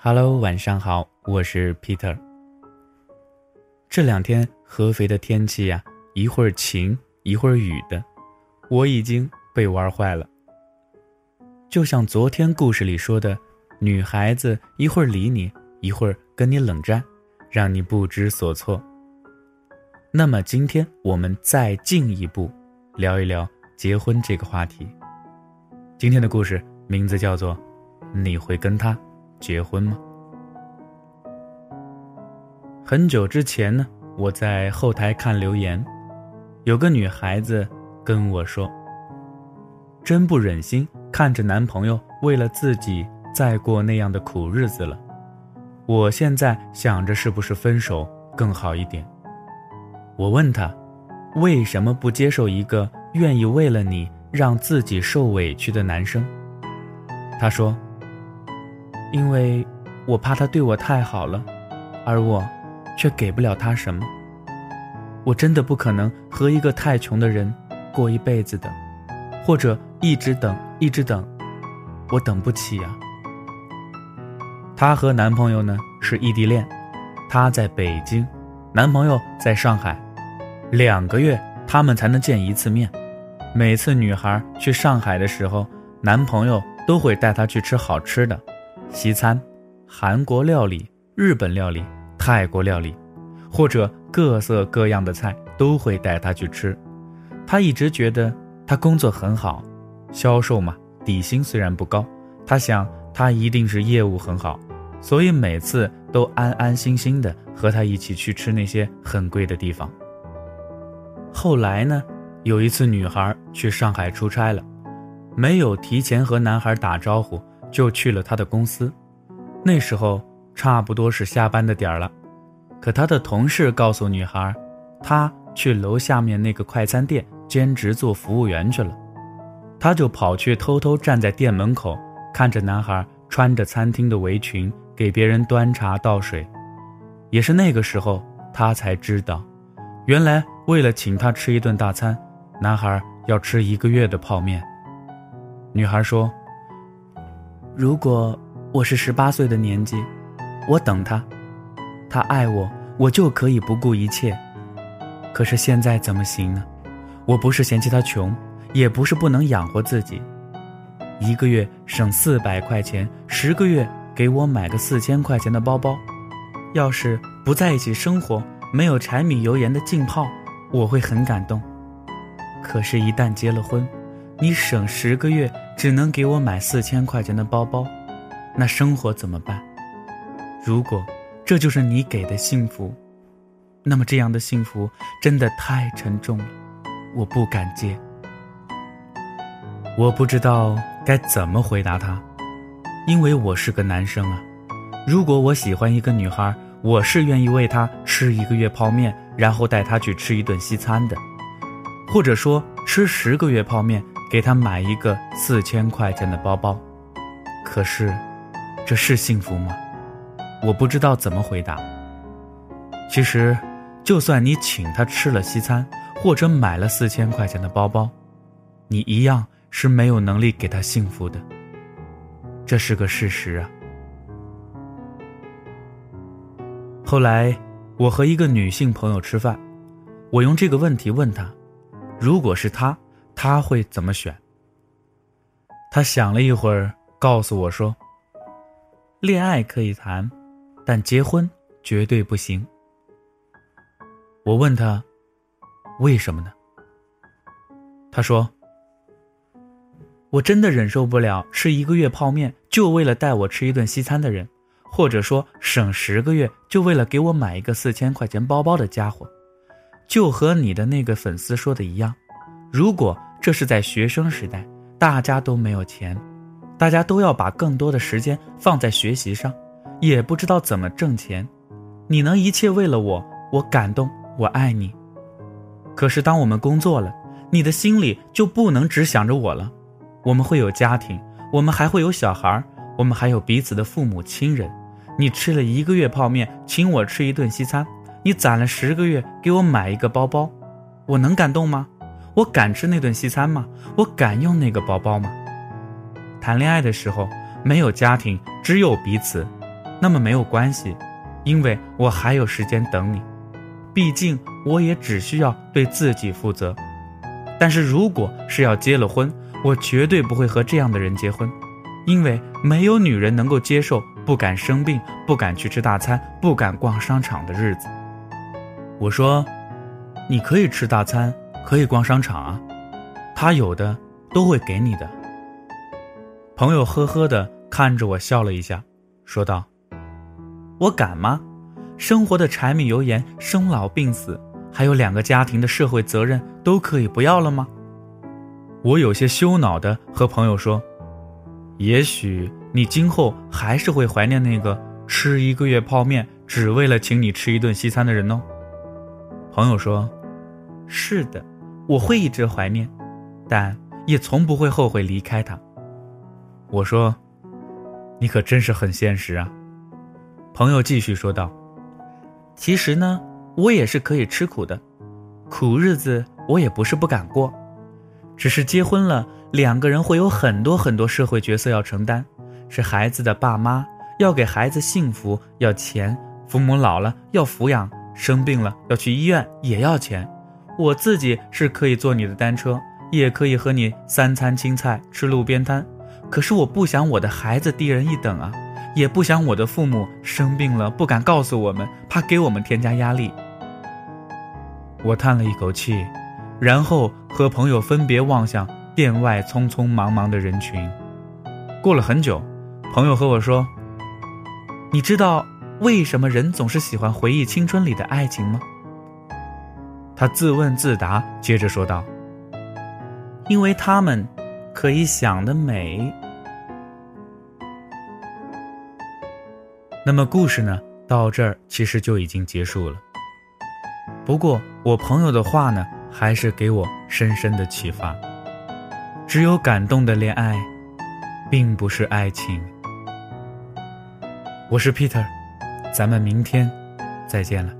Hello，晚上好，我是 Peter。这两天合肥的天气呀，一会儿晴一会儿雨的，我已经被玩坏了。就像昨天故事里说的，女孩子一会儿理你，一会儿跟你冷战，让你不知所措。那么今天我们再进一步聊一聊结婚这个话题。今天的故事名字叫做“你会跟他”。结婚吗？很久之前呢，我在后台看留言，有个女孩子跟我说：“真不忍心看着男朋友为了自己再过那样的苦日子了。我现在想着是不是分手更好一点。”我问她：“为什么不接受一个愿意为了你让自己受委屈的男生？”她说。因为我怕他对我太好了，而我却给不了他什么。我真的不可能和一个太穷的人过一辈子的，或者一直等，一直等，我等不起呀。她和男朋友呢是异地恋，她在北京，男朋友在上海，两个月他们才能见一次面。每次女孩去上海的时候，男朋友都会带她去吃好吃的。西餐、韩国料理、日本料理、泰国料理，或者各色各样的菜都会带他去吃。他一直觉得他工作很好，销售嘛，底薪虽然不高，他想他一定是业务很好，所以每次都安安心心的和他一起去吃那些很贵的地方。后来呢，有一次女孩去上海出差了，没有提前和男孩打招呼。就去了他的公司，那时候差不多是下班的点儿了，可他的同事告诉女孩，他去楼下面那个快餐店兼职做服务员去了，他就跑去偷偷站在店门口，看着男孩穿着餐厅的围裙给别人端茶倒水，也是那个时候他才知道，原来为了请他吃一顿大餐，男孩要吃一个月的泡面。女孩说。如果我是十八岁的年纪，我等他，他爱我，我就可以不顾一切。可是现在怎么行呢？我不是嫌弃他穷，也不是不能养活自己。一个月省四百块钱，十个月给我买个四千块钱的包包。要是不在一起生活，没有柴米油盐的浸泡，我会很感动。可是，一旦结了婚，你省十个月。只能给我买四千块钱的包包，那生活怎么办？如果这就是你给的幸福，那么这样的幸福真的太沉重了，我不敢接。我不知道该怎么回答他，因为我是个男生啊。如果我喜欢一个女孩，我是愿意为她吃一个月泡面，然后带她去吃一顿西餐的，或者说吃十个月泡面。给他买一个四千块钱的包包，可是，这是幸福吗？我不知道怎么回答。其实，就算你请他吃了西餐，或者买了四千块钱的包包，你一样是没有能力给他幸福的。这是个事实啊。后来，我和一个女性朋友吃饭，我用这个问题问她：如果是他。他会怎么选？他想了一会儿，告诉我说：“恋爱可以谈，但结婚绝对不行。”我问他：“为什么呢？”他说：“我真的忍受不了吃一个月泡面就为了带我吃一顿西餐的人，或者说省十个月就为了给我买一个四千块钱包包的家伙。”就和你的那个粉丝说的一样，如果。这是在学生时代，大家都没有钱，大家都要把更多的时间放在学习上，也不知道怎么挣钱。你能一切为了我，我感动，我爱你。可是当我们工作了，你的心里就不能只想着我了。我们会有家庭，我们还会有小孩，我们还有彼此的父母亲人。你吃了一个月泡面，请我吃一顿西餐，你攒了十个月给我买一个包包，我能感动吗？我敢吃那顿西餐吗？我敢用那个包包吗？谈恋爱的时候没有家庭，只有彼此，那么没有关系，因为我还有时间等你。毕竟我也只需要对自己负责。但是如果是要结了婚，我绝对不会和这样的人结婚，因为没有女人能够接受不敢生病、不敢去吃大餐、不敢逛商场的日子。我说：“你可以吃大餐，可以逛商场啊，他有的都会给你的。”朋友呵呵的看着我笑了一下，说道：“我敢吗？生活的柴米油盐、生老病死，还有两个家庭的社会责任，都可以不要了吗？”我有些羞恼的和朋友说：“也许你今后还是会怀念那个吃一个月泡面只为了请你吃一顿西餐的人哦。”朋友说：“是的，我会一直怀念，但也从不会后悔离开他。”我说：“你可真是很现实啊。”朋友继续说道：“其实呢，我也是可以吃苦的，苦日子我也不是不敢过，只是结婚了，两个人会有很多很多社会角色要承担，是孩子的爸妈，要给孩子幸福，要钱；父母老了要抚养，生病了要去医院也要钱。我自己是可以坐你的单车，也可以和你三餐青菜吃路边摊。”可是我不想我的孩子低人一等啊，也不想我的父母生病了不敢告诉我们，怕给我们添加压力。我叹了一口气，然后和朋友分别望向店外匆匆忙忙的人群。过了很久，朋友和我说：“你知道为什么人总是喜欢回忆青春里的爱情吗？”他自问自答，接着说道：“因为他们。”可以想得美。那么故事呢？到这儿其实就已经结束了。不过我朋友的话呢，还是给我深深的启发。只有感动的恋爱，并不是爱情。我是 Peter，咱们明天再见了。